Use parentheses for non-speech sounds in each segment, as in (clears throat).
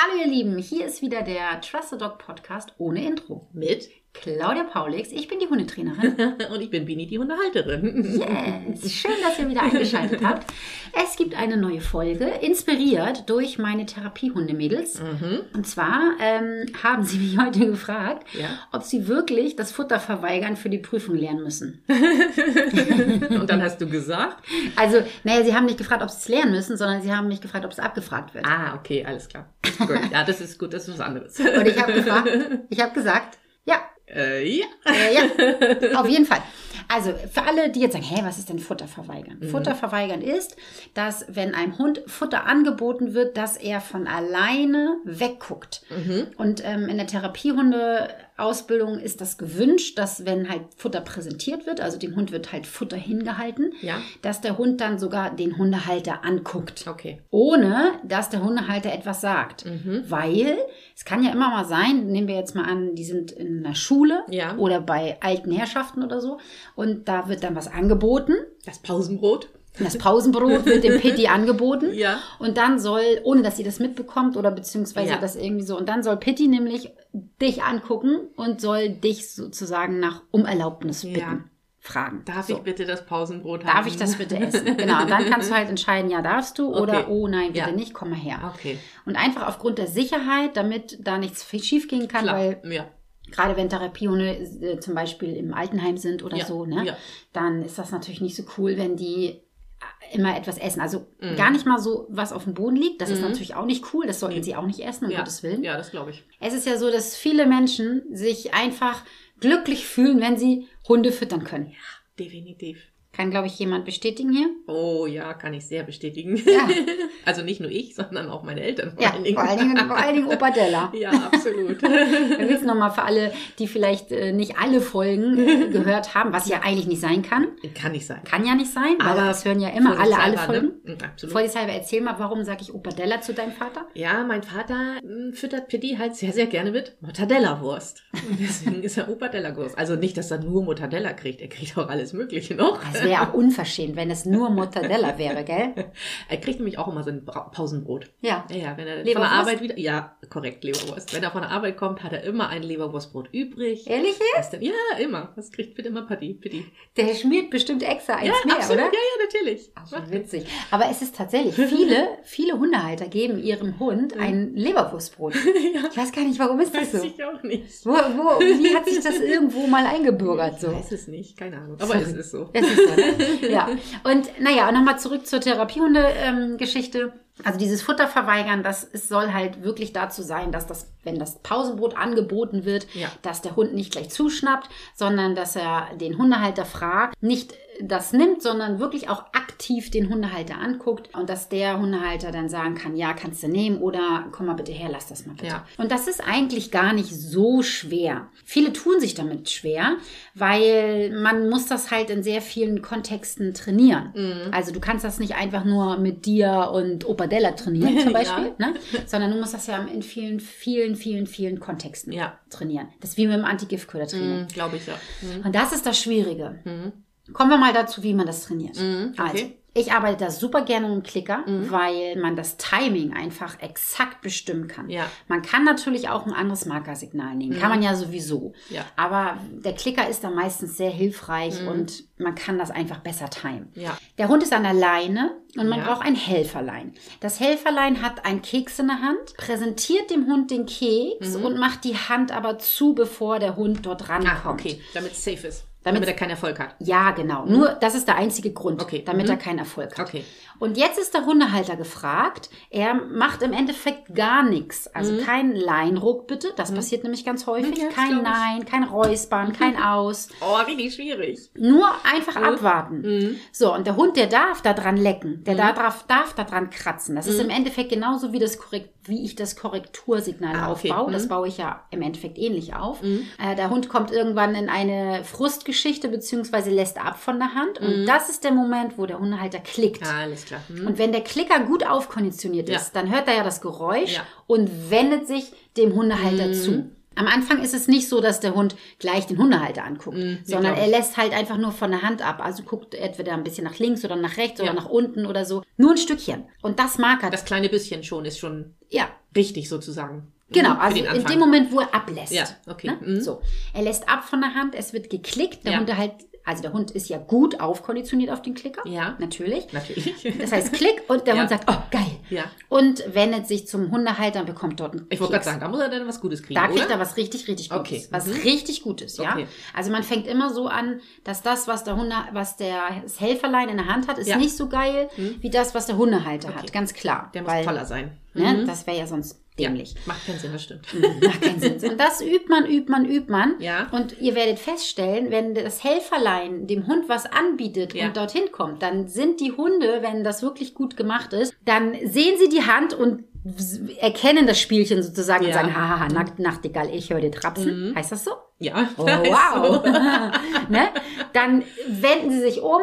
Hallo ihr Lieben, hier ist wieder der Trust the Dog Podcast ohne Intro. Mit Claudia Paulix, ich bin die Hundetrainerin. (laughs) und ich bin Bini, die Hundehalterin. Yes, schön, dass ihr wieder eingeschaltet habt. Es gibt eine neue Folge, inspiriert durch meine Therapiehundemädels. Mhm. Und zwar ähm, haben sie mich heute gefragt, Ja. ob sie wirklich das Futter verweigern für die Prüfung lernen müssen. (laughs) Und dann hast du gesagt? Also, naja, sie haben nicht gefragt, ob sie es lernen müssen, sondern sie haben mich gefragt, ob es abgefragt wird. Ah, okay, alles klar. Gut. Ja, das ist gut, das ist was anderes. Und ich habe gefragt, ich habe gesagt, ja, Äh, ja. Äh, ja, (laughs) auf jeden Fall. Also für alle, die jetzt sagen, hey, was ist denn Futter verweigern? Futter verweigern ist, dass wenn einem Hund Futter angeboten wird, dass er von alleine wegguckt. Und ähm, in der Therapiehunde-Ausbildung ist das gewünscht, dass wenn halt Futter präsentiert wird, also dem Hund wird halt Futter hingehalten, Ja. dass der Hund dann sogar den Hundehalter anguckt Okay. ohne dass der Hundehalter etwas sagt. Mhm. Weil es kann ja immer mal sein, nehmen wir jetzt mal an, die sind in einer Schule Ja. oder bei alten Herrschaften oder so und da wird dann was angeboten. Das Pausenbrot? Das Pausenbrot wird dem Pitti (laughs) angeboten. Ja. Und dann soll, ohne dass sie das mitbekommt oder beziehungsweise Ja. das irgendwie so, und dann soll Pitti nämlich dich angucken und soll dich sozusagen nach um Erlaubnis bitten, Ja. fragen. Darf so. ich bitte das Pausenbrot haben? Darf ich das bitte essen? (laughs) Genau, und dann kannst du halt entscheiden, ja, darfst du oder Okay. oh nein, bitte Ja. nicht, komm mal her. Okay. Und einfach aufgrund der Sicherheit, damit da nichts schief gehen kann, Klar. weil ja. gerade wenn Therapiehunde äh, zum Beispiel im Altenheim sind oder Ja, so, ne, dann ist das natürlich nicht so cool, wenn die immer etwas essen. Also Mhm. gar nicht mal so, was auf dem Boden liegt. Das ist natürlich auch nicht cool. Das sollten sie auch nicht essen, um ja. Gottes Willen. Ja, das glaube ich. Es ist ja so, dass viele Menschen sich einfach glücklich fühlen, wenn sie Hunde füttern können. Definitiv. Kann, glaube ich, jemand bestätigen hier? Oh ja, kann ich sehr bestätigen. Ja. (laughs) Also nicht nur ich, sondern auch meine Eltern vor Ja, allen Dingen. vor allen Dingen, vor allen Dingen Opa Della. (laughs) Ja, absolut. (laughs) Wir wissen nochmal für alle, die vielleicht äh, nicht alle Folgen äh, gehört haben, was ja eigentlich nicht sein kann. kann nicht sein. Kann ja nicht sein, weil Aber das hören ja immer alle, alle vorsichtshalber, Folgen. Ne? Absolut. Vorsichtshalber, erzähl mal, warum sage ich Opa Della zu deinem Vater? Ja, mein Vater mh, füttert Pitti halt sehr, sehr gerne mit Mortadella-Wurst. Und deswegen ist er Opadella-Wurst. Also nicht, dass er nur Mortadella kriegt. Er kriegt auch alles Mögliche noch. Das wäre auch unverschämt, wenn es nur Mortadella wäre, gell? (laughs) Er kriegt nämlich auch immer so ein Pausenbrot. Ja. Ja, ja, wenn er von Leberwurst? der Arbeit wieder, ja, korrekt, Leberwurst. Wenn er von der Arbeit kommt, hat er immer ein Leberwurstbrot übrig. Ehrlich dann, ja, immer. Das kriegt bitte immer Pitti. Pitti. Der schmiert bestimmt extra eins Ja, mehr, absolut. oder? Ja, ja, natürlich. Ach, so witzig. Aber es ist tatsächlich, viele, (laughs) viele Hundehalter geben ihrem Hund ein Leberwurstbrot. (laughs) Ich weiß gar nicht, warum ist das Weiß so? ich auch nicht. Wo, wo, wie hat sich das irgendwo mal eingebürgert Ich so? weiß es nicht, keine Ahnung. Aber Sorry. es ist so. Es ist ne? (laughs) Ja. Und naja, nochmal zurück zur Therapiehunde-Geschichte. also dieses Futter verweigern, das es soll halt wirklich dazu sein, dass das, wenn das Pausenbrot angeboten wird, Ja. dass der Hund nicht gleich zuschnappt, sondern dass er den Hundehalter fragt, nicht das nimmt, sondern wirklich auch aktiv den Hundehalter anguckt und dass der Hundehalter dann sagen kann, ja, kannst du nehmen oder komm mal bitte her, lass das mal bitte. Ja. Und das ist eigentlich gar nicht so schwer. Viele tun sich damit schwer, weil man muss das halt in sehr vielen Kontexten trainieren. Mhm. Also du kannst das nicht einfach nur mit dir und Opadella trainieren zum (laughs) Ja. Beispiel, ne? sondern du musst das ja in vielen, vielen, vielen, vielen Kontexten Ja. trainieren. Das ist wie mit dem Antigiftköder-Training. Mhm, Glaube ich ja. Mhm. Und das ist das Schwierige. Kommen wir mal dazu, wie man das trainiert. Mhm, okay. Also, ich arbeite da super gerne mit dem Klicker, weil man das Timing einfach exakt bestimmen kann. Ja. Man kann natürlich auch ein anderes Markersignal nehmen. Kann man ja sowieso. Ja. Aber der Klicker ist da meistens sehr hilfreich und man kann das einfach besser timen. Ja. Der Hund ist an der Leine und man braucht ein Helferlein. Das Helferlein hat einen Keks in der Hand, präsentiert dem Hund den Keks und macht die Hand aber zu, bevor der Hund dort rankommt. Ah, okay. Damit es safe ist. Damit- Damit, er keinen Erfolg hat. Ja, genau. Nur das ist der einzige Grund, Okay. damit Mhm. er keinen Erfolg hat. Okay. Und jetzt ist der Hundehalter gefragt. Er macht im Endeffekt gar nichts. Also kein Leinruck bitte. Das passiert nämlich ganz häufig. Mhm. Ja, kein. Nein, kein Räuspern, kein (laughs) Aus. Oh, richtig schwierig. Nur einfach abwarten. Mhm. So, und der Hund, der darf da dran lecken. Der da darf, darf da dran kratzen. Das Mhm. ist im Endeffekt genauso wie das Korrekt, wie ich das Korrektursignal Ah, okay. aufbaue. Mhm. Das baue ich ja im Endeffekt ähnlich auf. Äh, der Hund kommt irgendwann in eine Frustgeschichte beziehungsweise lässt ab von der Hand. Mhm. Und das ist der Moment, wo der Hundehalter klickt. Ah, alles klar. Mhm. Und wenn der Klicker gut aufkonditioniert Ja. ist, dann hört er ja das Geräusch Ja. Mhm. und wendet sich dem Hundehalter zu. Am Anfang ist es nicht so, dass der Hund gleich den Hundehalter anguckt, nee, sondern er lässt halt einfach nur von der Hand ab. Also guckt entweder ein bisschen nach links oder nach rechts Ja. oder nach unten oder so. Nur ein Stückchen. Und das mag er. Das kleine bisschen schon ist schon. ja. richtig sozusagen. Genau, Mhm, also in dem Moment, wo er ablässt. Ja, okay. Ne? Mhm. So. Er lässt ab von der Hand, es wird geklickt. Der Ja. Hund halt, also der Hund ist ja gut aufkonditioniert auf den Klicker. Ja. Natürlich. Natürlich. Das heißt Klick und der (laughs) Ja. Hund sagt, oh geil. Ja. Und wendet sich zum Hundehalter und bekommt dort einen Ich wollte gerade sagen, da muss er dann was Gutes kriegen, Da kriegt oder? er was richtig, richtig Gutes. Okay. Was Mhm. richtig Gutes, ja. Okay. Also man fängt immer so an, dass das, was der Hunde, was der das Helferlein in der Hand hat, ist Ja. Mhm. nicht so geil wie das, was der Hundehalter hat. Ganz klar. Der muss Weil, toller sein. Ne, Mhm. Das wäre ja sonst dämlich. Ja, macht keinen Sinn, das stimmt. Macht keinen Sinn. Und das übt man, übt man, übt man. Ja. Und ihr werdet feststellen, wenn das Helferlein dem Hund was anbietet Ja. und dorthin kommt, dann sind die Hunde, wenn das wirklich gut gemacht ist, dann sehen sie die Hand und erkennen das Spielchen sozusagen und Ja. Mhm. sagen, haha, Nacht, Nachtigall, ich höre dir trapsen. Heißt das so? Ja. (laughs) Oh, wow. so. (laughs) ne? Dann wenden sie sich um.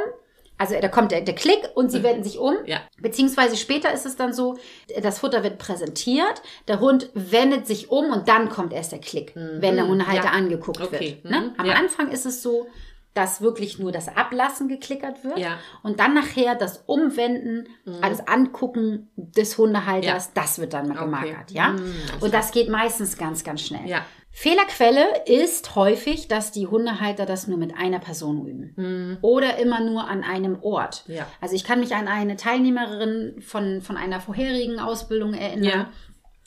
Also da kommt der, der Klick und sie wenden sich um. Ja. Beziehungsweise später ist es dann so, das Futter wird präsentiert, der Hund wendet sich um und dann kommt erst der Klick, wenn der Hundehalter Mhm. Ja. angeguckt Okay. wird. Ne? Mhm. Am Ja. Anfang ist es so, dass wirklich nur das Ablassen geklickert wird Ja. und dann nachher das Umwenden, alles Angucken des Hundehalters, das wird dann Okay. gemarkert. Ja? Mhm, und das geht meistens ganz, ganz schnell. Ja. Fehlerquelle ist häufig, dass die Hundehalter das nur mit einer Person üben. Oder immer nur an einem Ort. Ja. Also ich kann mich an eine Teilnehmerin von, von einer vorherigen Ausbildung erinnern. Ja.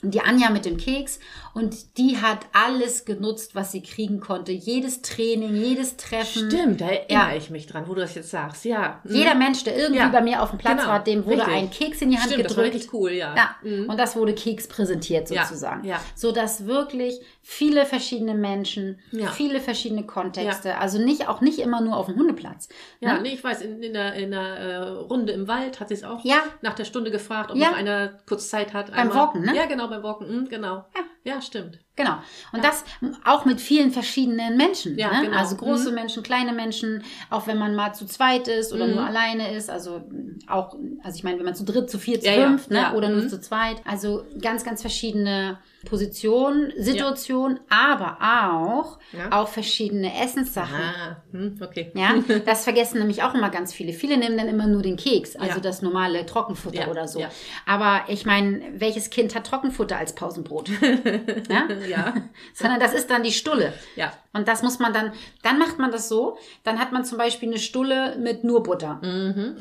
Die Anja mit dem Keks und die hat alles genutzt, was sie kriegen konnte. Jedes Training, jedes Treffen. Stimmt, da erinnere Ja. ich mich dran, wo du das jetzt sagst. Ja. Mhm. Jeder Mensch, der irgendwie Ja. bei mir auf dem Platz Genau. war, dem wurde Richtig. ein Keks in die Hand Stimmt, das war gedrückt. cool, ja. Ja, Mhm. und das wurde Keks präsentiert Ja, sozusagen. ja. So dass wirklich viele verschiedene Menschen, Ja. viele verschiedene Kontexte, also nicht auch nicht immer nur auf dem Hundeplatz. Ja, ne? nee, ich weiß, in, in der, in der äh, Runde im Wald hat sie es auch Ja. nach der Stunde gefragt, ob Ja. noch einer kurz Zeit hat. Beim Walken, ne? Ja, genau, beim Walken, mhm, genau. Ja. ja, stimmt. Genau. Und das auch mit vielen verschiedenen Menschen. Ja, ne? genau. Also große Mhm. Menschen, kleine Menschen, auch wenn man mal zu zweit ist oder Mhm. nur alleine ist. Also auch, also ich meine, wenn man zu dritt, zu viert, zu Ja, ja, fünft, ne? ja. oder nur Mhm. zu zweit. Also ganz, ganz verschiedene Positionen, Situationen, aber auch, Ja. auch verschiedene Essenssachen. Ah, okay. Ja, (laughs) das vergessen nämlich auch immer ganz viele. Viele nehmen dann immer nur den Keks, also Ja. das normale Trockenfutter Ja, oder so. ja. Aber ich meine, welches Kind hat Trockenfutter als Pausenbrot? (laughs) ja? Ja, (laughs) Sondern das ist dann die Stulle. ja. Und das muss man dann, dann macht man das so, dann hat man zum Beispiel eine Stulle mit nur Butter.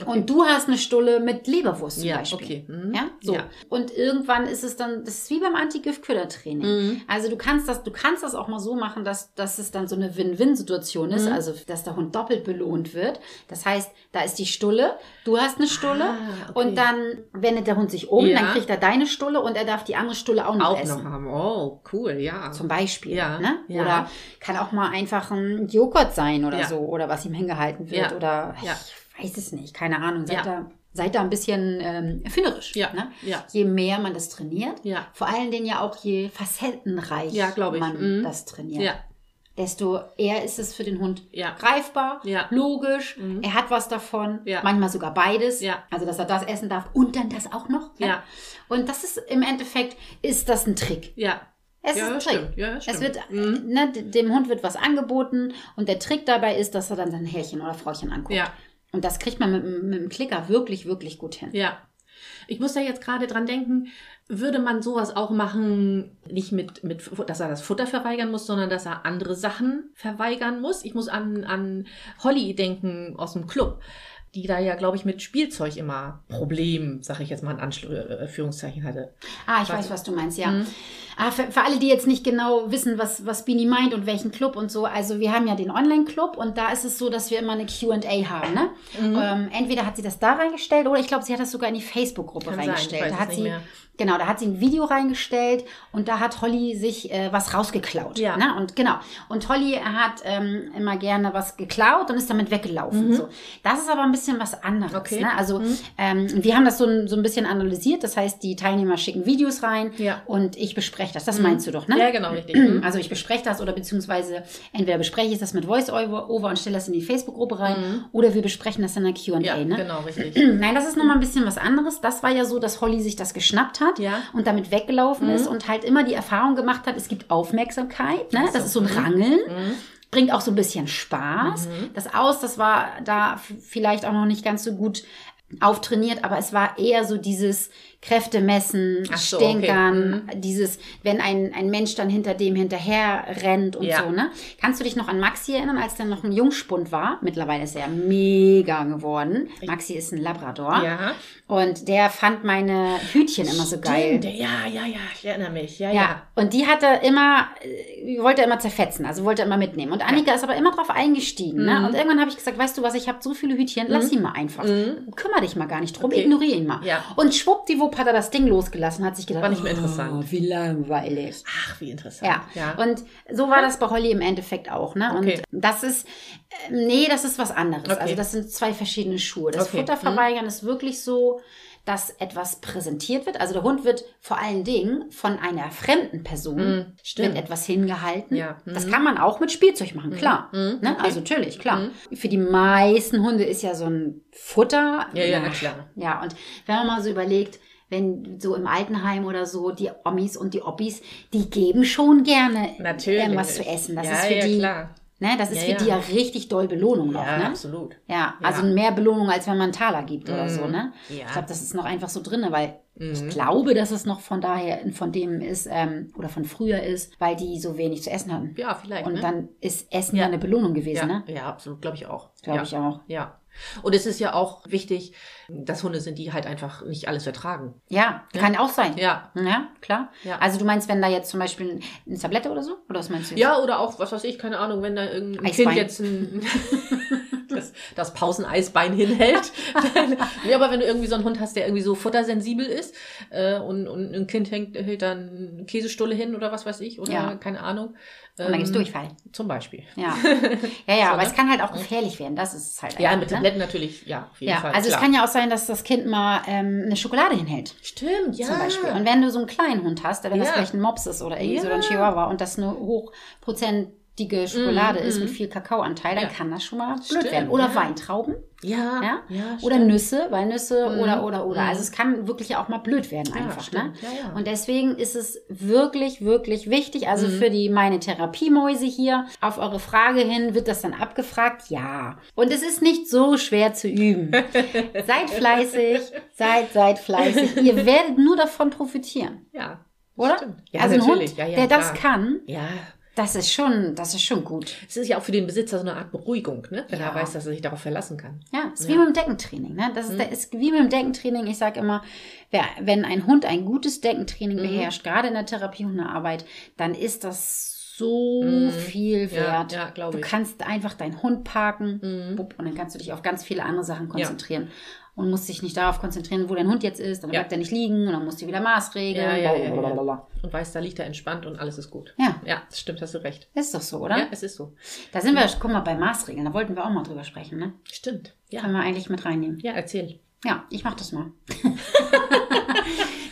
Und du hast eine Stulle mit Leberwurst zum Mhm, Ja, Beispiel. okay. Mhm. Ja, so. Ja. Und irgendwann ist es dann, das ist wie beim Anti-Gift-Köder-Training. Mhm. Also du kannst das, du kannst das auch mal so machen, dass, dass es dann so eine Win-Win-Situation Mhm. ist, also dass der Hund doppelt belohnt wird. Das heißt, da ist die Stulle, du hast eine Stulle Ah, okay. und dann wendet der Hund sich um, Ja. dann kriegt er deine Stulle und er darf die andere Stulle auch noch Auch essen. noch haben. Oh, cool, ja. Zum Beispiel. Ja, Ne? ja. Oder kann auch mal einfach ein Joghurt sein oder Ja. so. Oder was ihm hingehalten wird. Oder Ja. ich weiß es nicht. Keine Ahnung. Seid, da, seid da ein bisschen ähm, erfinderisch. Ja. Ne? Ja. Je mehr man das trainiert, Ja. vor allen Dingen ja auch je facettenreich man Mhm. das trainiert. Ja. Desto eher ist es für den Hund Ja. greifbar, Ja. logisch, er hat was davon, Ja. manchmal sogar beides. Also, dass er das essen darf und dann das auch noch. Und das ist im Endeffekt, ist das ein Trick. Ja. Es Ja, ist ein Trick. Ja, es wird, Mhm. ne, dem Hund wird was angeboten und der Trick dabei ist, dass er dann sein Herrchen oder Frauchen anguckt. Ja. Und das kriegt man mit, dem- mit dem Klicker wirklich, wirklich gut hin. Ja. Ich muss da jetzt gerade dran denken, würde man sowas auch machen, nicht mit, mit, dass er das Futter verweigern muss, sondern dass er andere Sachen verweigern muss. Ich muss an, an Holly denken aus dem Club, die da ja, glaube ich, mit Spielzeug immer Problem, sag ich jetzt mal in Anführungszeichen hatte. Ah, ich Was- weiß, was du meinst, ja. Mhm. Ah, für, für alle, die jetzt nicht genau wissen, was, was Bini meint und welchen Club und so, also wir haben ja den Online-Club und da ist es so, dass wir immer eine Q&A haben, ne? Mhm. Ähm, entweder hat sie das da reingestellt oder ich glaube, sie hat das sogar in die Facebook-Gruppe sein, reingestellt. weiß da hat sie, mehr. genau, da hat sie ein Video reingestellt und da hat Holly sich äh, was rausgeklaut. Ja. Ne? Und genau. Und Holly hat ähm, immer gerne was geklaut und ist damit weggelaufen. So. Das ist aber ein bisschen was anderes. Mhm. Okay. Mhm. Ne? Also ähm, wir haben das so, ein- so ein bisschen analysiert. Das heißt, die Teilnehmer schicken Videos rein Ja. und ich bespreche das. Das meinst du doch, ne? Ja, genau, richtig. (clears throat) Mhm. Also ich bespreche das oder beziehungsweise entweder bespreche ich das mit Voice-Over und stelle das in die Facebook-Gruppe rein oder wir besprechen das in der Q&A. Mhm. Ja, ne? genau, richtig. (clears throat) Nein, das ist nochmal ein bisschen was anderes. Das war ja so, dass Holly sich das geschnappt hat Ja. und damit weggelaufen ist und halt immer die Erfahrung gemacht hat, es gibt Aufmerksamkeit. Ne? Das ist so ein Rangeln. Bringt auch so ein bisschen Spaß. Das Aus, das war da vielleicht auch noch nicht ganz so gut auftrainiert, aber es war eher so dieses Kräfte messen, so, okay. Stänkern, dieses, wenn ein, ein Mensch dann hinter dem hinterher rennt und Ja. so, ne? Kannst du dich noch an Maxi erinnern, als der noch ein Jungspund war? Mittlerweile ist er mega geworden. Maxi ist ein Labrador. Ja. Und der fand meine Hütchen immer so geil. Ja, ja, ja, ich erinnere mich. Ja, Ja, ja. und die hat er immer, äh, wollte er immer zerfetzen, also wollte er immer mitnehmen. Und Annika ist aber immer drauf eingestiegen. Mhm. Ne? Und irgendwann habe ich gesagt, weißt du was, ich habe so viele Hütchen, lass ihn mal einfach. Kümmere dich mal gar nicht drum, Mhm. Okay. ignoriere ihn mal. Ja. Und schwuppdiwupp hat er das Ding losgelassen, hat sich gedacht, War nicht mehr oh, interessant. wie langweilig. Ach, wie interessant. Ja. ja. und so war das bei Holly im Endeffekt auch. Ne? Okay. Und das ist, äh, nee, das ist was anderes. Okay. Also das sind zwei verschiedene Schuhe. Das Okay. Mhm. Futterverweigern ist wirklich so, dass etwas präsentiert wird. Also der Hund wird vor allen Dingen von einer fremden Person Mhm. Stimmt. wird etwas hingehalten. Ja. Mhm. Das kann man auch mit Spielzeug machen, klar. Mhm. Ne? Okay. Also natürlich, klar. Für die meisten Hunde ist ja so ein Futter. Ja, ja, na klar. Ja, und wenn man mal so überlegt, wenn so im Altenheim oder so die Omis und die Oppis, die geben schon gerne Natürlich. irgendwas zu essen. Das ja, ist für ja, die, klar. ne, das ist Ja, für die ja richtig doll Belohnung noch, Ja, ne? absolut. Ja, also mehr Belohnung, als wenn man einen Taler gibt oder so, ne? Ja. Mhm. Ich glaube, das ist noch einfach so drinne, weil ich glaube, dass es noch von daher, von dem ist, ähm, oder von früher ist, weil die so wenig zu essen hatten. Ja, vielleicht. Und ne? dann ist Essen ja, eine Belohnung gewesen, ja, ne? ja, absolut, glaube ich auch. Glaube ich auch. Ja. Und es ist ja auch wichtig, dass Hunde sind, die halt einfach nicht alles vertragen. Ja, kann auch sein. Ja. Ja, klar. Ja. Also du meinst, wenn da jetzt zum Beispiel eine Tablette oder so? Oder was meinst du? jetzt? Ja, oder auch, was weiß ich, keine Ahnung, wenn da irgendein Eisbein. Kind jetzt ein, (laughs) das, das Pauseneisbein hinhält. (laughs) Nee, aber wenn du irgendwie so einen Hund hast, der irgendwie so futtersensibel ist äh, und, und ein Kind hängt, hält dann eine Käsestulle hin oder was weiß ich, oder Ja. keine Ahnung. Und dann gibt's Ähm, Durchfall. Zum Beispiel. Ja. (laughs) Ja, ja, So, aber ne? es kann halt auch gefährlich werden. Das ist halt. Ja, mit ne? Tabletten natürlich, ja, auf jeden Ja, Fall. also klar. es kann ja auch sein, dass das Kind mal ähm, eine Schokolade hinhält. Stimmt, ja. Zum Beispiel. Und wenn du so einen kleinen Hund hast, wenn das Ja. vielleicht ein Mops ist oder irgendwie so Ja. ein Chihuahua und das eine hochprozentige Schokolade ist mit viel Kakaoanteil, dann Ja. kann das schon mal blöd Stimmt, werden. Oder ja. Weintrauben. ja, Ja? ja oder. Nüsse, Walnüsse Mhm. oder, oder, oder. Mhm. Also es kann wirklich auch mal blöd werden einfach. Ne? Und deswegen ist es wirklich, wirklich wichtig. Also Mhm. für die meine Therapiemäuse hier, auf eure Frage hin, wird das dann abgefragt? Ja. Und es ist nicht so schwer zu üben. (laughs) seid fleißig, seid, seid fleißig. Ihr werdet nur davon profitieren. Ja. Oder? Stimmt. Ja, also ein Hund, natürlich. Ja, ja, der das kann, Ja, das ist schon, das ist schon gut. es ist ja auch für den Besitzer so eine Art Beruhigung, ne? wenn Ja. er weiß, dass er sich darauf verlassen kann. Ja, ist Ja. wie mit dem Deckentraining. Ne? Das ist, Mhm. ist wie mit dem Deckentraining. Ich sage immer, wer, wenn ein Hund ein gutes Deckentraining Mhm. beherrscht, gerade in der Therapiehundearbeit, dann ist das so Mhm. viel Ja, wert. ja, glaube du kannst einfach deinen Hund parken Mhm. und dann kannst du dich auf ganz viele andere Sachen konzentrieren. Und musst dich nicht darauf konzentrieren, wo dein Hund jetzt ist. Dann Ja. bleibt er nicht liegen und dann musst du wieder maßregeln. Ja, ja, ja, ja. Und weiß, da liegt er entspannt und alles ist gut. Ja. Ja, das stimmt, hast du recht. Ist doch so, oder? Ja, es ist so. Da sind wir, guck mal, bei Maßregeln. Da wollten wir auch mal drüber sprechen. Ne? Stimmt. Ja, Können wir eigentlich mit reinnehmen. ja erzähl. Ja, ich mach das mal. (laughs)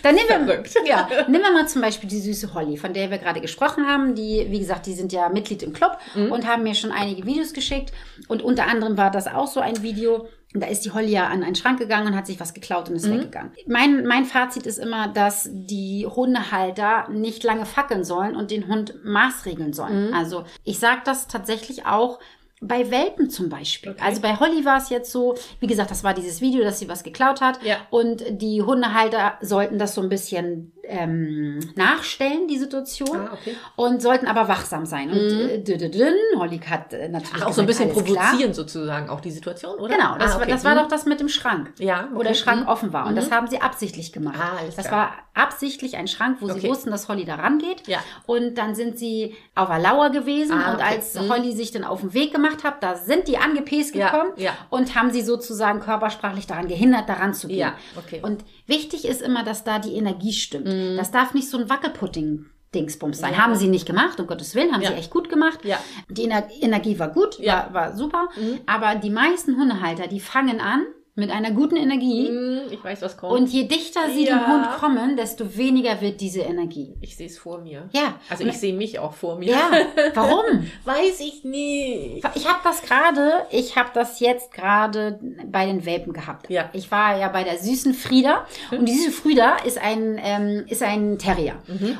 Dann nehmen wir, ja, nehmen wir mal zum Beispiel die süße Holly, von der wir gerade gesprochen haben. Die, wie gesagt, die sind ja Mitglied im Club und haben mir schon einige Videos geschickt. Und unter anderem war das auch so ein Video. Da ist die Holly ja an einen Schrank gegangen und hat sich was geklaut und ist weggegangen. Mein, mein Fazit ist immer, dass die Hundehalter nicht lange fackeln sollen und den Hund maßregeln sollen. Also ich sage das tatsächlich auch bei Welpen zum Beispiel. Okay. Also bei Holly war es jetzt so, wie gesagt, das war dieses Video, dass sie was geklaut hat. Ja. Und die Hundehalter sollten das so ein bisschen ähm, nachstellen, die Situation. Ah, okay. Und sollten aber wachsam sein. Und dü- dün, Holly hat äh, natürlich. Ach, auch so ein gesagt, bisschen alles klar. provozieren sozusagen auch die Situation, oder? Genau, das, ah, war, okay. das war Mhm. doch das mit dem Schrank. Ja, Wo okay. der Schrank Mhm. offen war. Und das haben sie absichtlich gemacht. Ah, das klar. war absichtlich ein Schrank, wo sie wussten, dass Holly da rangeht. Ja. Und dann sind sie auf der Lauer gewesen. Ah, Und als Mhm. Holly sich dann auf den Weg gemacht hat, da sind die angepäst Ja, gekommen ja. und haben sie sozusagen körpersprachlich daran gehindert, daran zu gehen. Ja, okay. Und wichtig ist immer, dass da die Energie stimmt. Das darf nicht so ein Wackelpudding. Dingsbums sein. Mhm. Ja. Haben sie nicht gemacht, um Gottes Willen, haben Ja. sie echt gut gemacht. Ja. Die Ener Energie war gut, Ja. war, war super. Mhm. Aber die meisten Hundehalter, die fangen an mit einer guten Energie. Mhm, Ich weiß, was kommt. Und je dichter sie Ja. dem Hund kommen, desto weniger wird diese Energie. ich sehe es vor mir. Ja. Also ich sehe mich auch vor mir. Ja, (laughs) warum? Weiß ich nicht. Ich habe das gerade, ich habe das jetzt gerade bei den Welpen gehabt. Ja. Ich war ja bei der süßen Frieda und die süße Frieda ist ein, ähm, ist ein Terrier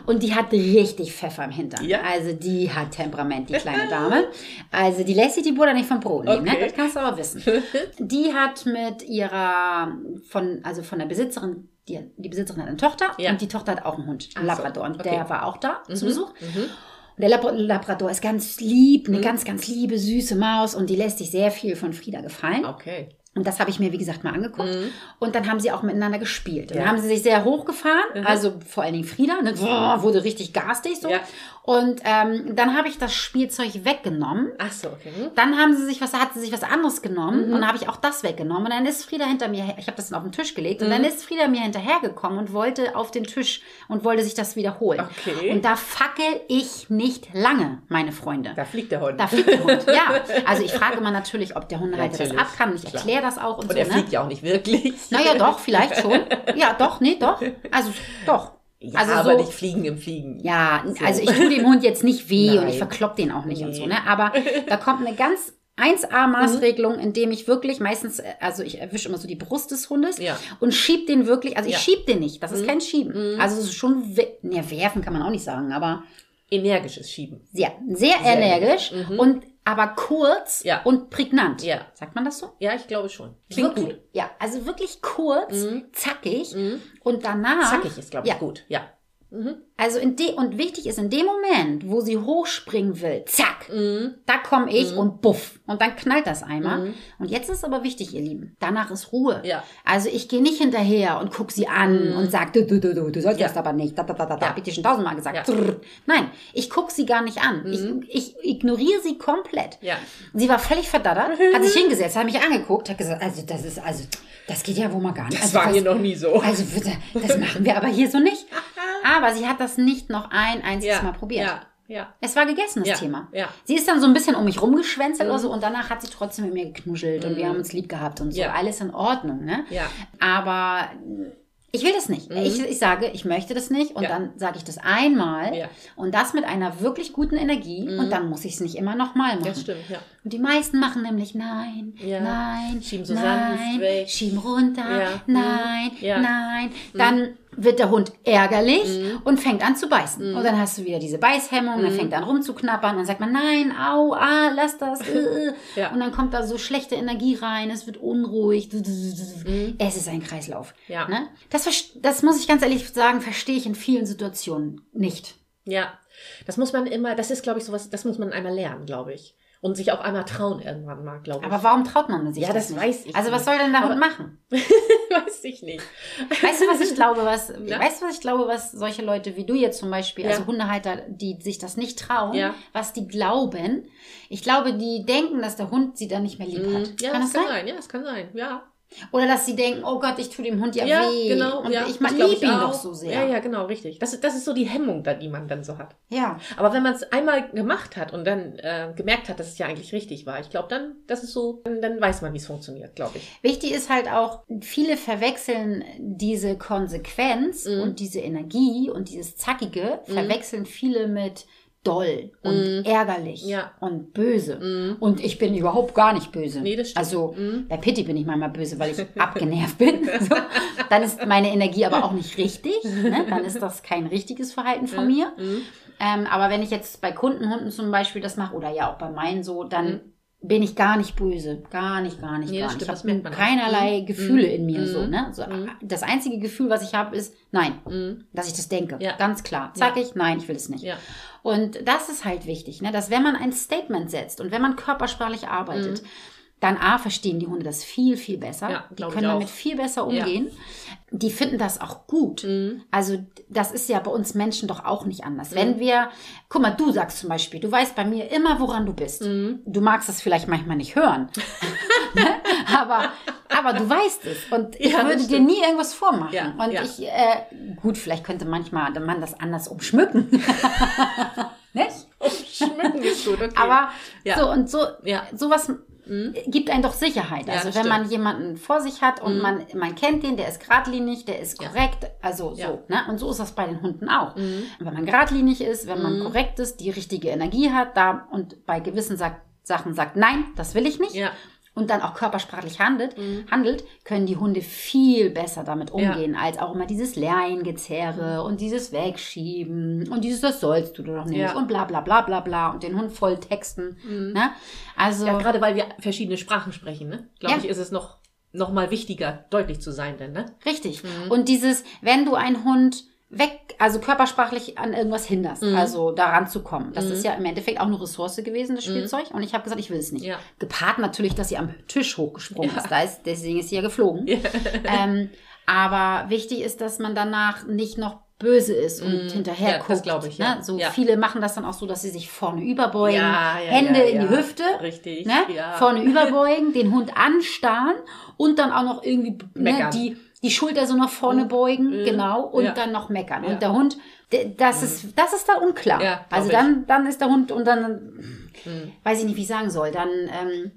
und die hat richtig Pfeffer im Hintern. Mhm. Ja. Also die hat Temperament, die kleine (laughs) Dame. Also die lässt sich die Butter nicht vom Brot nehmen, ne? Okay. das kannst du aber wissen. (laughs) Die hat mit ihrer, von, also von der Besitzerin, die, die Besitzerin hat eine Tochter Ja. und die Tochter hat auch einen Hund, einen Ach so, Labrador. Und okay. der war auch da zu Mhm, Besuch. Mhm. Und der Lab Labrador ist ganz lieb, eine Mhm. ganz, ganz liebe, süße Maus und die lässt sich sehr viel von Frieda gefallen. Okay. Und das habe ich mir, wie gesagt, mal angeguckt. Mhm. Und dann haben sie auch miteinander gespielt. Und Ja. dann haben sie sich sehr hochgefahren, Mhm. also vor allen Dingen Frieda, ne, wurde richtig garstig so. Ja. Und ähm, dann habe ich das Spielzeug weggenommen. Ach so, okay. Dann haben sie sich was, hat sie sich was anderes genommen Mhm. und dann habe ich auch das weggenommen. Und dann ist Frieda hinter mir, ich habe das dann auf den Tisch gelegt und Mhm. dann ist Frieda mir hinterhergekommen und wollte auf den Tisch und wollte sich das wiederholen. Okay. Und da fackel ich nicht lange, meine Freunde. Da fliegt der Hund. Da fliegt der Hund. Ja, (laughs) also ich frage immer natürlich, ob der Hundehalter das Natürlich, ab kann und ich erkläre das auch und, Und so. er ne? fliegt ja auch nicht wirklich. Naja, doch, vielleicht schon. Ja, doch, nee, doch. Also, doch. Ja, also aber so, nicht fliegen im Fliegen. Ja, So. also ich tue dem Hund jetzt nicht weh und Nein. ich verklopp den auch nicht und so, Nee. ne? Aber (laughs) da kommt eine ganz 1A-Maßregelung, indem ich wirklich meistens, äh, also ich erwische immer so die Brust des Hundes Ja. und schieb den wirklich, also ich Ja. schieb den nicht, das ist Mhm. kein Schieben. Mhm. Also es ist schon, we- ne, werfen kann man auch nicht sagen, aber Energisches Schieben. sehr, sehr, Sehr energisch Mhm. und aber kurz Ja. und prägnant. Ja. Sagt man das so? Ja, ich glaube schon. Klingt wirklich, gut. Ja, also wirklich kurz, Mhm. zackig Mhm. und danach. Zackig ist, glaube ich, Ja. gut. Ja. Mhm. Also in de und wichtig ist in dem Moment, wo sie hochspringen will, zack, Mhm. da komme ich Mhm. und buff und dann knallt das einmal. Mhm. Und jetzt ist aber wichtig, ihr Lieben, danach ist Ruhe. Ja. Also ich gehe nicht hinterher und guck sie an Mhm. und sag, du, du, du, du, du sollst Ja. das aber nicht. Da, da, da, da, da. Ja. Hab ich dir schon tausendmal gesagt. Ja. Nein, ich guck sie gar nicht an. Mhm. Ich, ich ignoriere sie komplett. Ja. Sie war völlig verdattert, hat sich (laughs) hingesetzt, hat mich angeguckt, hat gesagt, also das ist, also das geht ja wohl mal gar nicht. Das also, war was- hier noch nie so. also bitte, das machen wir aber hier so nicht. (laughs) Aber sie hat das nicht noch ein einziges ja. Mal probiert. Ja. Ja. Es war gegessen, das Ja. Thema. Ja. Sie ist dann so ein bisschen um mich rumgeschwänzelt Mhm. oder so und danach hat sie trotzdem mit mir geknuschelt und wir haben uns lieb gehabt und so. Ja. Alles in Ordnung, ne? Ja. Aber ich will das nicht. Mhm. Ich, ich sage, ich möchte das nicht und Ja. dann sage ich das einmal Ja. und das mit einer wirklich guten Energie Mhm. und dann muss ich es nicht immer nochmal machen. Das stimmt, ja. Und die meisten machen nämlich nein, Ja. nein, Schieben so nein, weg. schieben runter, nein, Mhm. Nein. Dann wird der Hund ärgerlich Mhm. und fängt an zu beißen. Und dann hast du wieder diese Beißhemmung, dann Mhm. fängt er an rumzuknappern, dann sagt man nein, au, ah, lass das. Äh. (laughs) Ja. Und dann kommt da so schlechte Energie rein, es wird unruhig. Mhm. Es ist ein Kreislauf. Ja. Ne? Das, das muss ich ganz ehrlich sagen, verstehe ich in vielen Situationen nicht. Ja. Das muss man immer, das ist, glaube ich, sowas, das muss man einmal lernen, glaube ich. Und sich auch einmal trauen irgendwann mal, glaube ich. Aber warum traut man sich Ja, das, das nicht? weiß ich Also was soll denn der Hund machen? (laughs) weiß ich nicht. Weißt du, was ich glaube, was, (laughs) Ja. weißt du, was ich glaube, was solche Leute wie du jetzt zum Beispiel, Ja. also Hundehalter, die sich das nicht trauen, Ja. was die glauben, ich glaube, die denken, dass der Hund sie dann nicht mehr lieb hat. Mhm. Ja, kann das das kann sein? sein. Ja, das kann sein. Ja. Oder dass sie denken, oh Gott, ich tue dem Hund ja, Ja, weh. genau. Und ja. ich, man glaub lieb ihn auch. doch so sehr. Ja, ja, genau, richtig. Das, ist- das ist so die Hemmung, die man dann so hat. ja. Aber wenn man es einmal gemacht hat und dann äh, gemerkt hat, dass es ja eigentlich richtig war, ich glaube, dann, das ist so, dann, dann weiß man, wie es funktioniert, glaube ich. Wichtig ist halt auch, viele verwechseln diese Konsequenz Mhm. und diese Energie und dieses Zackige, verwechseln viele mit doll und Mhm. ärgerlich Ja. und böse. Mhm. Und ich bin überhaupt gar nicht böse. Nee, das stimmt. Also Mhm. bei Pitti bin ich manchmal böse, weil ich (laughs) abgenervt bin. (laughs) So. Dann ist meine Energie aber auch nicht richtig. Ne? Dann ist das kein richtiges Verhalten von mir. Mhm. Ähm, aber wenn ich jetzt bei Kundenhunden zum Beispiel das mache oder ja auch bei meinen so, dann Mhm. Bin ich gar nicht böse. Gar nicht, gar nicht, Nee, gar nicht. stimmt, Ich habe man auch. keinerlei Mhm. Gefühle Mhm. in mir Mhm. so. Ne? so Mhm. Das einzige Gefühl, was ich habe, ist nein. Mhm. Dass ich das denke. Ja. Ganz klar. Sag ich, nein, ich will es nicht. Ja. Und das ist halt wichtig, ne? dass wenn man ein Statement setzt und wenn man körpersprachlich arbeitet, dann A, verstehen die Hunde das viel, viel besser. Mhm. Ja, die können damit viel besser Ja. umgehen. Die finden das auch gut. Mhm. Also das ist ja bei uns Menschen doch auch nicht anders. Wenn wir, guck mal, du sagst zum Beispiel, du weißt bei mir immer, woran du bist. Mhm. Du magst das vielleicht manchmal nicht hören, (laughs) (laughs) aber, aber du weißt es. Und ich Ja, würde dir nie irgendwas vormachen. Ja, Und ja. ich, äh, gut, vielleicht könnte manchmal der Mann das anders umschmücken. (laughs) nicht? Schmücken ist gut, okay. Aber Ja. so und so, Ja. sowas Mhm. gibt einen doch Sicherheit. Ja, Also wenn man stimmt. jemanden vor sich hat und Mhm. man, man kennt den, der ist geradlinig, der ist Ja. korrekt, also so. Ja. Ne? Und so ist das bei den Hunden auch. Mhm. Wenn man geradlinig ist, wenn man Mhm. korrekt ist, die richtige Energie hat, da und bei gewissen Sa Sachen sagt, nein, das will ich nicht. Ja. Und dann auch körpersprachlich handelt, Mhm. handelt, können die Hunde viel besser damit umgehen, als auch immer dieses Leihengezerre Mhm. und dieses Wegschieben und dieses, das sollst du doch nicht Ja. und bla bla bla bla bla und den Hund voll texten. Mhm. Ne? Also Ja, gerade weil wir verschiedene Sprachen sprechen, ne? Glaube Ja. ich, ist es noch nochmal wichtiger, deutlich zu sein, denn, ne? Richtig. Und dieses, wenn du einen Hund weg, also körpersprachlich an irgendwas hinderst, Mhm. also daran zu kommen. Das ist ja im Endeffekt auch eine Ressource gewesen, das Spielzeug. Und ich habe gesagt, ich will es nicht. Mhm. Ja. Gepaart natürlich, dass sie am Tisch hochgesprungen ist. Da ist. Deswegen ist sie ja geflogen. (laughs) Ähm, aber wichtig ist, dass man danach nicht noch böse ist und hinterher Mhm. Ja, das guckt. glaub ich, ja. Ne? So Ja. viele machen das dann auch so, dass sie sich vorne überbeugen, Ja, ja, Hände ja, in die ja. Hüfte, Richtig, ne? ja. vorne (laughs) überbeugen, den Hund anstarren und dann auch noch irgendwie ne, die die Schulter so nach vorne beugen, genau, und Ja. dann noch meckern. Ja. Und der Hund, das ist, das ist da unklar. Ja, also ich. dann, dann ist der Hund und dann, weiß ich nicht, wie ich sagen soll, dann ähm,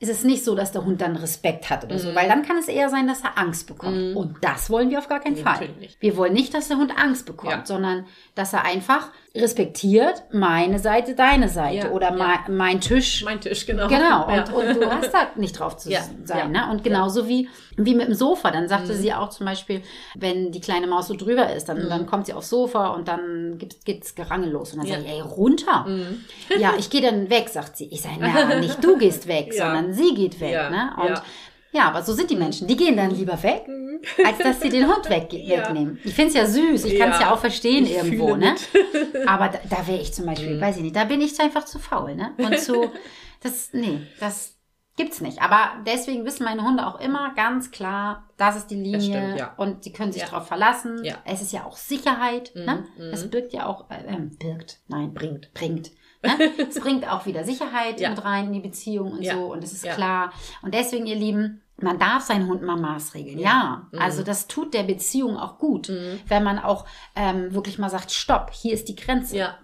ist es nicht so, dass der Hund dann Respekt hat oder Mhm. so, weil dann kann es eher sein, dass er Angst bekommt. Und das wollen wir auf gar keinen Fall. Wir wollen nicht, dass der Hund Angst bekommt, sondern dass er einfach respektiert meine Seite, deine Seite Ja, oder ja. mein, mein Tisch, Mein Tisch, genau. Genau, Ja. und, und du (laughs) hast da nicht drauf zu sein. Ne? Und genauso wie, wie mit dem Sofa. Dann sagte Mhm. sie auch zum Beispiel, wenn die kleine Maus so drüber ist, dann, dann kommt sie aufs Sofa und dann gibt, geht's Gerangel los. Und dann. Mhm. sage ich, ey, runter. Ja, (laughs) ich gehe dann weg, sagt sie. Ich sage, na, nicht du gehst weg, (laughs) sondern sie geht weg. Ja, Ne? Und ja. aber so sind die Menschen. Die gehen dann lieber weg, als dass sie den Hund weg, (laughs) Ja. wegnehmen. Ich finde es ja süß. Ich kann es Ja. ja auch verstehen Ich irgendwo. Ne? (laughs) Aber da, da wäre ich zum Beispiel, Mhm. weiß ich nicht, da bin ich einfach zu faul. Ne? Und zu, (laughs) das, nee, das gibt's nicht. Aber deswegen wissen meine Hunde auch immer ganz klar, das ist die Linie stimmt, ja. und sie können sich Ja. darauf verlassen. Ja. Es ist ja auch Sicherheit. Ne? mhm. Es birgt ja auch, äh, ähm, birgt, nein, Bringt. bringt. Ne? es bringt auch wieder Sicherheit Ja. mit rein in die Beziehung und Ja. so und es ist Ja. klar. Und deswegen, ihr Lieben, man darf seinen Hund mal maßregeln. Ja, Mhm. also das tut der Beziehung auch gut, wenn man auch ähm, wirklich mal sagt, stopp, hier ist die Grenze. Ja.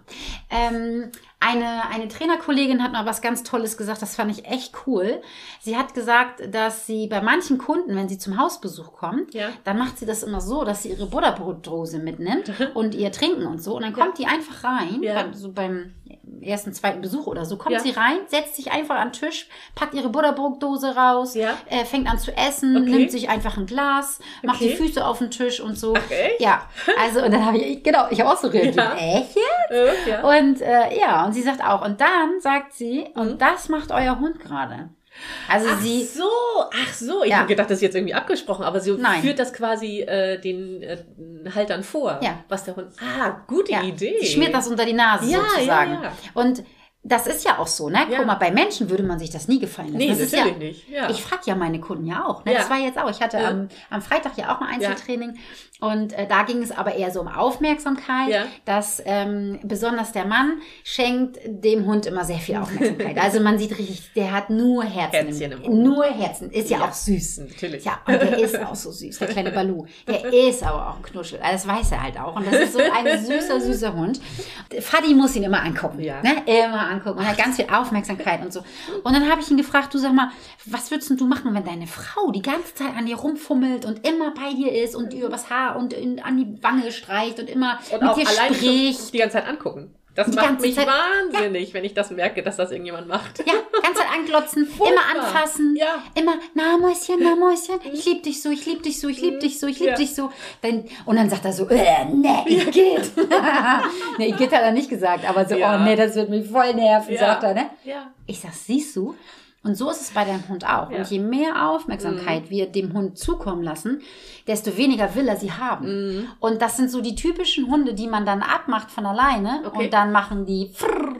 Ähm, eine, eine Trainerkollegin hat mal was ganz Tolles gesagt, das fand ich echt cool. Sie hat gesagt, dass sie bei manchen Kunden, wenn sie zum Hausbesuch kommt, Ja. dann macht sie das immer so, dass sie ihre Butterbrotdose mitnimmt (laughs) und ihr Trinken und so. Und dann kommt die einfach rein, Ja. beim, so beim ersten, zweiten Besuch oder so, kommt Ja. sie rein, setzt sich einfach an den Tisch, packt ihre Butterbrotdose raus, Ja. äh, fängt an zu essen, Okay. nimmt sich einfach ein Glas, macht die Okay. Füße auf den Tisch und so. Echt? Ja, also und dann habe ich, genau, ich habe auch so reagiert. Ja. Echt jetzt? Ja. Und äh, ja, und sie sagt auch, und dann sagt sie, Mhm. und das macht euer Hund gerade. Also Ach sie, so, ach so. Ich Ja. habe gedacht, das ist jetzt irgendwie abgesprochen, aber sie Nein. führt das quasi äh, den äh, Haltern vor. Ja. Was der Hund. Ah, gute ja, Idee. sie schmiert das unter die Nase Ja, sozusagen. Und das ist ja auch so, ne? Ja. Guck mal, bei Menschen würde man sich das nie gefallen lassen. Nee, das ist natürlich ja, nicht. Ja. Ich frage ja meine Kunden ja auch. Ne? Ja. Das war jetzt auch. Ich hatte am, am Freitag ja auch ein Einzeltraining und äh, da ging es aber eher so um Aufmerksamkeit, dass ähm, besonders der Mann schenkt dem Hund immer sehr viel Aufmerksamkeit. (laughs) also man sieht richtig, der hat nur Herzen. Herzchen im im, nur Herzen. Ist ja, Ja. auch süß. Natürlich. Ja, und der ist (laughs) auch so süß, der kleine Balu. Der ist aber auch ein Knuschel. Also das weiß er halt auch. Und das ist so ein (laughs) süßer, süßer Hund. Fadi muss ihn immer angucken. Ja. Ne? Immer angucken. Und hat ganz viel Aufmerksamkeit und so. Und dann habe ich ihn gefragt, du sag mal, was würdest du machen, wenn deine Frau die ganze Zeit an dir rumfummelt und immer bei dir ist und dir übers Haar und in, an die Wange streicht und immer Und mit dir spricht? die ganze Zeit angucken. Das Die macht mich Zeit- wahnsinnig, wenn ich das merke, dass das irgendjemand macht. Ja, ganz Zeit anglotzen, Furchtbar. immer anfassen, Ja. immer, na Mäuschen, na Mäuschen, ich lieb dich so, ich lieb dich so, ich lieb dich so, ich lieb Ja. dich so. Dann, und dann sagt er so, äh, (laughs) nee, Igitt. (laughs) nee, Igitt hat er nicht gesagt, aber so, Ja. oh nee, das wird mich voll nerven, Ja. sagt er, ne? Ja. Ich sag, siehst du? Und so ist es bei deinem Hund auch. Ja. Und je mehr Aufmerksamkeit wir dem Hund zukommen lassen, desto weniger will er sie haben. Und das sind so die typischen Hunde, die man dann abmacht von alleine. Okay. Und dann machen die frrrr,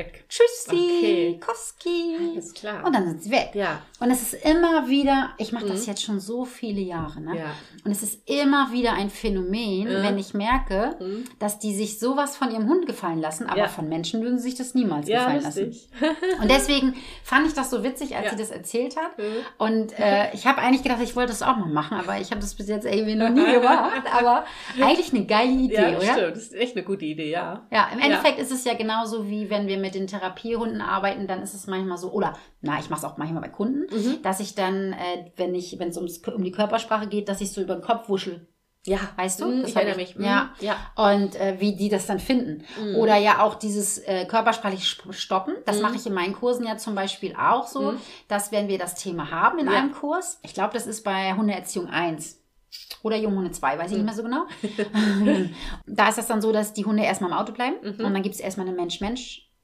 Eck. Tschüssi, Okay. Koski. Alles klar. Und dann sind sie weg. Ja. Und es ist immer wieder, ich mache das jetzt schon so viele Jahre, ne? Ja. Und es ist immer wieder ein Phänomen, Ja. wenn ich merke, dass die sich sowas von ihrem Hund gefallen lassen, aber Ja. von Menschen würden sie sich das niemals Ja, gefallen lassen. lustig. (laughs) Und deswegen fand ich das so witzig, als sie das erzählt hat. Mhm. Und äh, ich habe eigentlich gedacht, ich wollte das auch mal machen, aber ich habe das bis jetzt irgendwie noch nie gemacht. Aber eigentlich eine geile Idee, Ja, oder? stimmt. Das ist echt eine gute Idee, ja. Ja, im Endeffekt ist es ja genauso wie wenn wir mit den Therapiehunden arbeiten, dann ist es manchmal so, oder na, ich mache es auch manchmal bei Kunden, Mhm. dass ich dann, äh, wenn ich, wenn es um die Körpersprache geht, dass ich so über den Kopf wuschel. Ja. Weißt du? Mhm, Das ich erinnere mich. Mhm. Ja. Ja. Und äh, wie die das dann finden. Oder ja auch dieses äh, körpersprachlich sp- stoppen. Das Mhm. mache ich in meinen Kursen ja zum Beispiel auch so, dass wenn wir das Thema haben in Ja. einem Kurs, ich glaube, das ist bei Hundeerziehung 1 oder Junghunde 2, weiß ich Mhm. nicht mehr so genau. (laughs) (laughs) da ist das dann so, dass die Hunde erstmal im Auto bleiben Mhm. und dann gibt es erstmal eine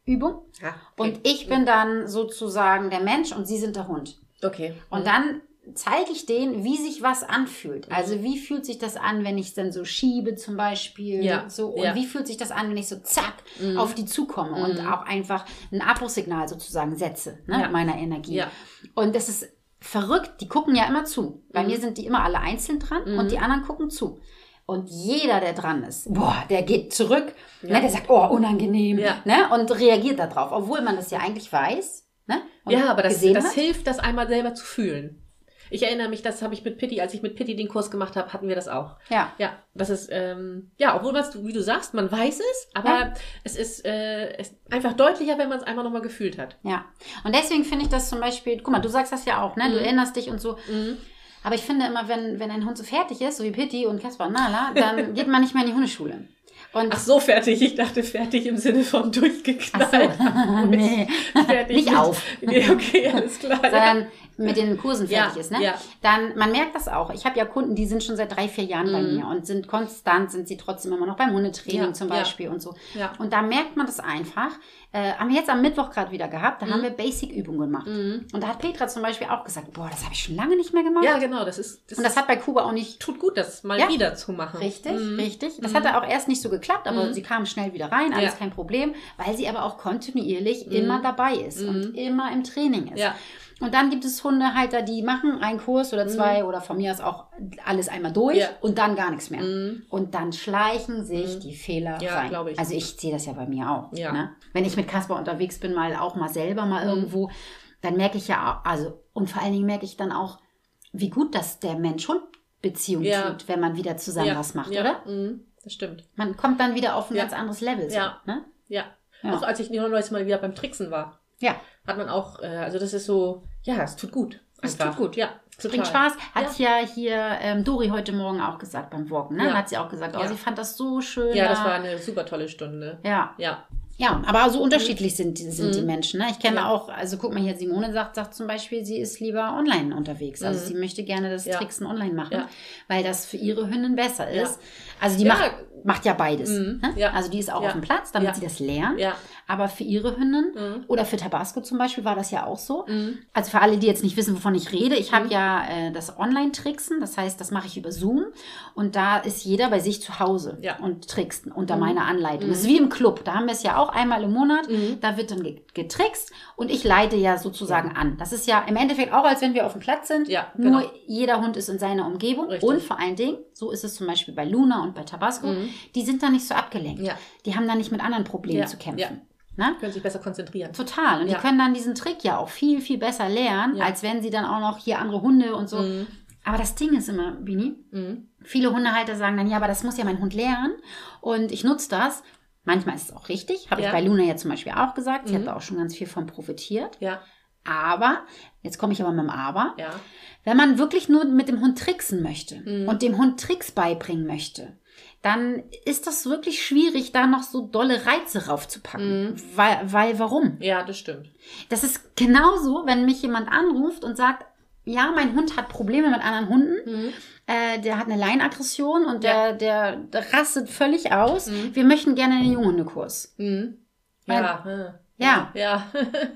Mensch-Mensch-Übung. Ah, okay. Und ich bin dann sozusagen der Mensch und sie sind der Hund. Okay. Und dann zeige ich denen, wie sich was anfühlt. Mhm. Also wie fühlt sich das an, wenn ich es dann so schiebe zum Beispiel. Ja, So, und ja. wie fühlt sich das an, wenn ich so zack Mhm. auf die zukomme und auch einfach ein Abbruchsignal sozusagen setze, ne, Ja. meiner Energie. Ja. Und das ist verrückt, die gucken ja immer zu. Bei Mhm. mir sind die immer alle einzeln dran und die anderen gucken zu. Und jeder, der dran ist, boah, der geht zurück, ne, der sagt, oh, unangenehm, Ja. ne, und reagiert darauf, obwohl man das ja eigentlich weiß. Ne, Ja, aber das, das hilft, das einmal selber zu fühlen. Ich erinnere mich, das habe ich mit Pitti, als ich mit Pitti den Kurs gemacht habe, hatten wir das auch. Ja. Ja, das ist, ähm, ja, obwohl man es, wie du sagst, man weiß es, aber Ja. es ist äh, es einfach deutlicher, wenn man es einmal nochmal gefühlt hat. Ja, und deswegen finde ich das zum Beispiel, guck mal, du sagst das ja auch, ne? Du Mhm. erinnerst dich und so. Aber ich finde immer, wenn, wenn ein Hund so fertig ist, so wie Pitti und Kaspar und Nala, dann (laughs) geht man nicht mehr in die Hundeschule. Und Ach so, fertig. Ich dachte fertig im Sinne von durchgeknallt. Ach so. (laughs) Nee. fertig. Nicht mit- auf. (laughs) Nee, okay, alles klar. sondern mit den Kursen Ja, fertig ist, ne? ja. Dann, man merkt das auch. Ich habe ja Kunden, die sind schon seit drei, vier Jahren bei mir und sind konstant, sind sie trotzdem immer noch beim Hundetraining Mhm. Ja, zum ja. Beispiel und so. Ja. Und da merkt man das einfach. Äh, haben wir jetzt am Mittwoch gerade wieder gehabt, Mhm. da haben wir Basic-Übungen gemacht. Und da hat Petra zum Beispiel auch gesagt, boah, das habe ich schon lange nicht mehr gemacht. Ja, genau, das ist, das, Und das hat bei Kuba auch nicht tut gut, das mal Ja. wieder zu machen. Richtig, Mhm. richtig. Das hatte auch erst nicht so geklappt, aber Mhm. sie kam schnell wieder rein, alles Ja. kein Problem, weil sie aber auch kontinuierlich immer dabei ist und immer im Training ist. Mhm. Ja. Und dann gibt es Hundehalter, die machen einen Kurs oder zwei oder von mir aus auch alles einmal durch Mhm. Ja. und dann gar nichts mehr. Und dann schleichen sich die Fehler Mhm. Ja, rein. ich. Also ich sehe das ja bei mir auch. Ja. Ne? Wenn ich mit Kasper unterwegs bin, mal auch mal selber Mhm. mal irgendwo, dann merke ich ja, auch- also und vor allen Dingen merke ich dann auch, wie gut das der Mensch-Hund-Beziehung Ja. tut, wenn man wieder zusammen ja. was macht, oder? Mhm. Das stimmt. Man kommt dann wieder auf ein ganz anderes Level. So, Ja. Ne? Ja. Ja. Auch als ich neues Mal wieder beim Tricksen war, ja, hat man auch, äh, also das ist so, ja, es tut gut. Es tut gut. Ja, es bringt Spaß. Hat ja, hier ähm, Dori heute Morgen auch gesagt beim Walken. Ne? Ja. Hat sie auch gesagt, oh, Ja. sie fand das so schön. Ja, das da. war eine super tolle Stunde. Ja, Ja. ja, aber so unterschiedlich sind, die- sind die Menschen. Ne? Ich kenne Mhm. Ja. auch, also guck mal hier, Simone sagt, sagt zum Beispiel, sie ist lieber online unterwegs. Also sie möchte gerne das Mhm. Ja. Tricksen online machen, Ja. weil das für ihre Hündin besser Ja. ist. Also die Ja. macht, macht ja beides. Mhm. Ne? Ja. Also die ist auch Ja. auf dem Platz, damit Ja. sie das lernt. Aber für ihre Hündin Mhm. oder für Tabasco zum Beispiel war das ja auch so. Mhm. Also für alle, die jetzt nicht wissen, wovon ich rede, ich habe ja äh, das Online-Tricksen, das heißt, das mache ich über Zoom und da ist jeder bei sich zu Hause Ja. und trickst unter meiner Anleitung. Das ist wie im Club, da haben wir es ja auch einmal im Monat, Mhm. da wird dann ge- getrickst und ich leite ja sozusagen an. Das ist ja im Endeffekt auch, als wenn wir auf dem Platz sind, Ja, nur genau. jeder Hund ist in seiner Umgebung Richtig. und vor allen Dingen, so ist es zum Beispiel bei Luna und bei Tabasco, die sind da nicht so abgelenkt. Mhm. Ja. Die haben da nicht mit anderen Problemen Ja, zu kämpfen. ja. Ne? Können sich besser konzentrieren. Total. Und Ja. die können dann diesen Trick ja auch viel, viel besser lernen, Ja. als wenn sie dann auch noch hier andere Hunde und so. Mhm. Aber das Ding ist immer, Bini, Mhm. viele Hundehalter sagen dann, ja, aber das muss ja mein Hund lernen und ich nutze das. Manchmal ist es auch richtig, habe Ja. ich bei Luna ja zum Beispiel auch gesagt. Sie Mhm. hat da auch schon ganz viel von profitiert. Ja, Aber, jetzt komme ich aber mit dem Aber, ja. wenn man wirklich nur mit dem Hund tricksen möchte Mhm. und dem Hund Tricks beibringen möchte, dann ist das wirklich schwierig, da noch so dolle Reize raufzupacken. Mhm. Weil, weil, warum? Ja, das stimmt. Das ist genauso, wenn mich jemand anruft und sagt, ja, mein Hund hat Probleme mit anderen Hunden. Äh, der hat eine Leinaggression und der, der, der rastet völlig aus. Wir möchten gerne einen Junghundekurs. Mhm. Ja. äh, Ja. Ja.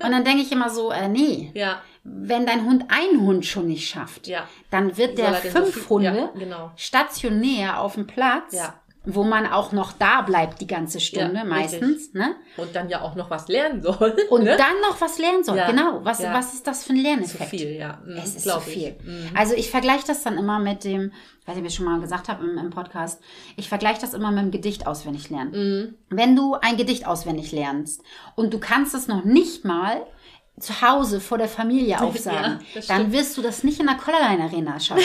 Und dann denke ich immer so, äh, nee, ja. wenn dein Hund einen Hund schon nicht schafft, Ja. dann wird der er so fünf Hunde Ja, genau. stationär auf dem Platz, Ja. Wo man auch noch da bleibt die ganze Stunde Ja, meistens. Ne? Und dann ja auch noch was lernen soll. (laughs) Und ne? dann noch was lernen soll. Ja. Genau. Was, Ja. was ist das für ein zu Lerneffekt? viel, ja. Mhm, Es ist zu viel. Mhm. Also ich vergleiche das dann immer mit dem, ob ich es schon mal gesagt habe im, im Podcast, ich vergleiche das immer mit dem Gedicht auswendig lernen. Mhm. Wenn du ein Gedicht auswendig lernst und du kannst es noch nicht mal zu Hause vor der Familie aufsagen, das dann wirst du das nicht in der Collarline Arena schaffen.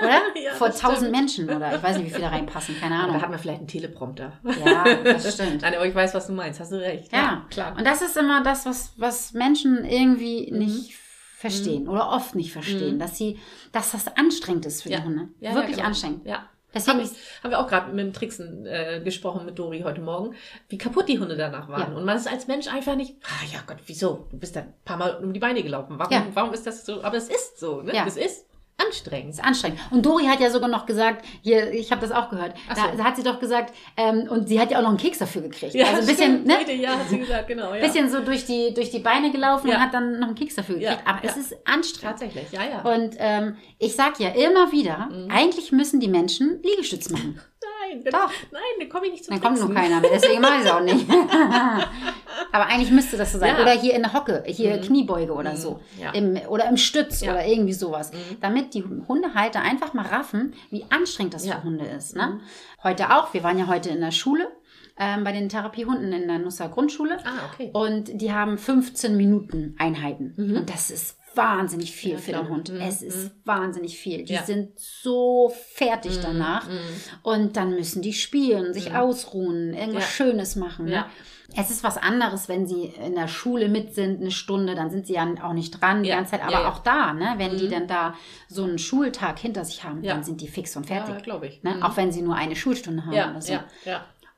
oder? (laughs) Ja, vor tausend. Menschen oder ich weiß nicht, wie viele da reinpassen, keine Ahnung. da hat man vielleicht einen Teleprompter. Ja, das stimmt. (laughs) Nein, aber ich weiß, was du meinst. Hast du recht. Ja, klar. Und das ist immer das, was, was Menschen irgendwie Mhm. nicht verstehen oder oft nicht verstehen, dass sie, dass das anstrengend ist für Ja. die Hunde. Ja, ja, Wirklich genau. anstrengend. Ja. Deswegen Haben, haben wir auch gerade mit dem Tricksen äh, gesprochen mit Dori heute Morgen, wie kaputt die Hunde danach waren. Ja. Und man ist als Mensch einfach nicht, ah ja Gott, wieso? Du bist da ein paar Mal um die Beine gelaufen. Warum, Ja. warum ist das so? Aber es ist so, ne? Ja. Es ist anstrengend. ist anstrengend. Und Dori hat ja sogar noch gesagt, hier, ich habe das auch gehört, Ach da, so. da hat sie doch gesagt, ähm, und sie hat ja auch noch einen Keks dafür gekriegt. Ja, also ein bisschen, stimmt. ne? Ja, hat sie gesagt, genau. Ja. Bisschen so durch die, durch die Beine gelaufen Ja. und hat dann noch einen Keks dafür gekriegt. Ja, Aber es ist anstrengend. Tatsächlich, ja, ja. Und ähm, ich sag ja immer wieder, Mhm. eigentlich müssen die Menschen Liegestütz machen. (laughs) nein, dann, Doch. nein, dann komme ich nicht zum Dann kommt nur keiner mehr, deswegen mache ich es auch nicht. (laughs) (laughs) Aber eigentlich müsste das so sein. Ja. Mhm. Oder hier in der Hocke, hier Kniebeuge oder so. Ja. Im, oder im Stütz Ja. Mhm. oder irgendwie sowas. Damit die Hundehalter einfach mal raffen, wie anstrengend das. Mhm. für Hunde ist. Ne? Heute auch, wir waren ja heute in der Schule, ähm, bei den Therapiehunden in der Nusser Grundschule. Ah, okay. Und die haben 15 Minuten Einheiten. Und das ist wahnsinnig viel Ja, für den. Hund. Mhm, Es ist wahnsinnig viel. Die Ja. sind so fertig danach. Und dann müssen die spielen, sich ausruhen, irgendwas Ja. Schönes machen. Ne? Es ist was anderes, wenn sie in der Schule mit sind, eine Stunde, dann sind sie ja auch nicht dran die ganze Zeit. Aber auch da, ne, wenn die dann da so einen Schultag hinter sich haben, dann sind die fix und fertig. Ja, glaube ich. Ne? Mhm. Auch wenn sie nur eine Schulstunde haben oder so.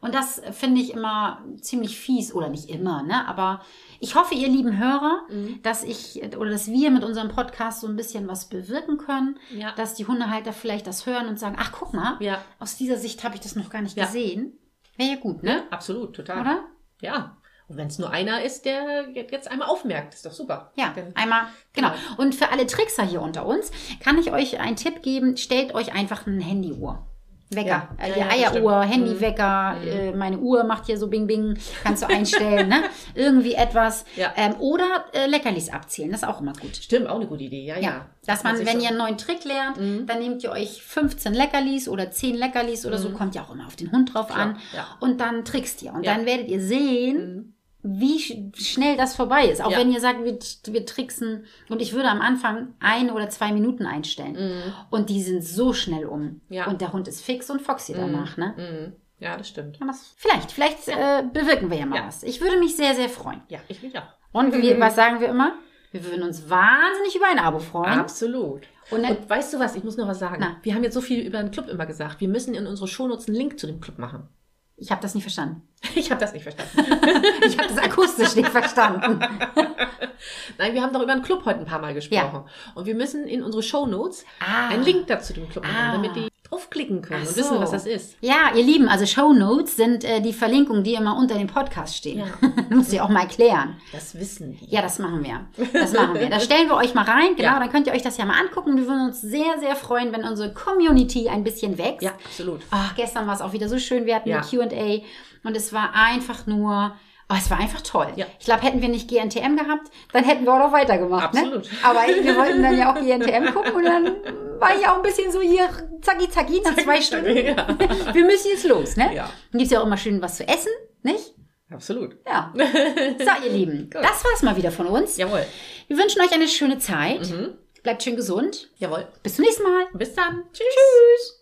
Und das finde ich immer ziemlich fies, oder nicht immer, ne? Aber ich hoffe, ihr lieben Hörer, Mhm. dass ich oder dass wir mit unserem Podcast so ein bisschen was bewirken können, Ja. dass die Hundehalter vielleicht das hören und sagen, ach guck mal, Ja. aus dieser Sicht habe ich das noch gar nicht Ja. gesehen. Wäre ja gut, ne? Ne? Absolut, total. Oder? Ja. Und wenn es nur einer ist, der jetzt einmal aufmerkt, ist doch super. Ja, Dann- einmal, genau. Und für alle Trickser hier unter uns kann ich euch einen Tipp geben, stellt euch einfach eine Handyuhr. Wecker, Ja. äh, Ja, Eieruhr, stimmt. Mhm. Handywecker, äh, meine Uhr macht hier so Bing Bing, kannst du einstellen, ne? (laughs) Irgendwie etwas. Ja. Ähm, oder äh, Leckerlis abzählen, das ist auch immer gut. Stimmt, auch eine gute Idee, ja, ja. Ja, dass man, wenn so- ihr einen neuen Trick lernt, Mhm. dann nehmt ihr euch 15 Leckerlis oder 10 Leckerlis oder so, kommt ja auch immer auf den Hund drauf Mhm. Klar, an. Und dann trickst ihr. Und dann werdet ihr sehen, wie sch schnell das vorbei ist. Auch Ja. wenn ihr sagt, wir, wir tricksen. Und ich würde am Anfang ein oder zwei Minuten einstellen. Und die sind so schnell um. Mhm. Ja. Und der Hund ist fix und foxy danach. Ne? Mhm. Ja, das stimmt. Kann das, vielleicht, vielleicht äh, bewirken wir ja mal Ja. was. Ich würde mich sehr, sehr freuen. Ja, ich mich auch. Und wie, (laughs) was sagen wir immer? Wir würden uns wahnsinnig über ein Abo freuen. Absolut. Und Und, dann- weißt du was, ich muss noch was sagen. Na. Wir haben jetzt so viel über den Club immer gesagt. Wir müssen in unsere Shownotes einen Link zu dem Club machen. Ich habe das nicht verstanden. (laughs) Ich habe das nicht verstanden. (laughs) Ich habe das akustisch nicht verstanden. (laughs) Nein, wir haben doch über den Club heute ein paar Mal gesprochen. Und wir müssen in unsere Shownotes Ah. einen Link dazu dem Club machen, Ah. damit die draufklicken können Ach und wissen, so. was das ist. Ja, ihr Lieben, also Show Notes sind äh, die Verlinkungen, die immer unter dem Podcast stehen. Ja. Muss ich auch mal erklären. Das wissen die. Ja, das machen wir. Das machen wir. Da stellen wir euch mal rein. Genau, Ja. dann könnt ihr euch das ja mal angucken. Wir würden uns sehr, sehr freuen, wenn unsere Community ein bisschen wächst. Ja, absolut. Ach, gestern war es auch wieder so schön. Wir hatten Ja. eine Q&A und es war einfach nur... Oh, es war einfach toll. Ja. Ich glaube, hätten wir nicht GNTM gehabt, dann hätten wir auch noch weitergemacht. Absolut. Ne? Aber wir (laughs) wollten dann ja auch GNTM gucken und dann war ich auch ein bisschen so hier zacki zacki nach zwei Stunden. Ja. (laughs) Wir müssen jetzt los, ne? Ja. Dann gibt's ja auch immer schön was zu essen, nicht? Absolut. Ja. (laughs) So, ihr Lieben, das war's mal wieder von uns. Jawohl. Wir wünschen euch eine schöne Zeit. Mhm. Bleibt schön gesund. Jawohl. Bis zum nächsten Mal. Bis dann. Tschüss. Tschüss.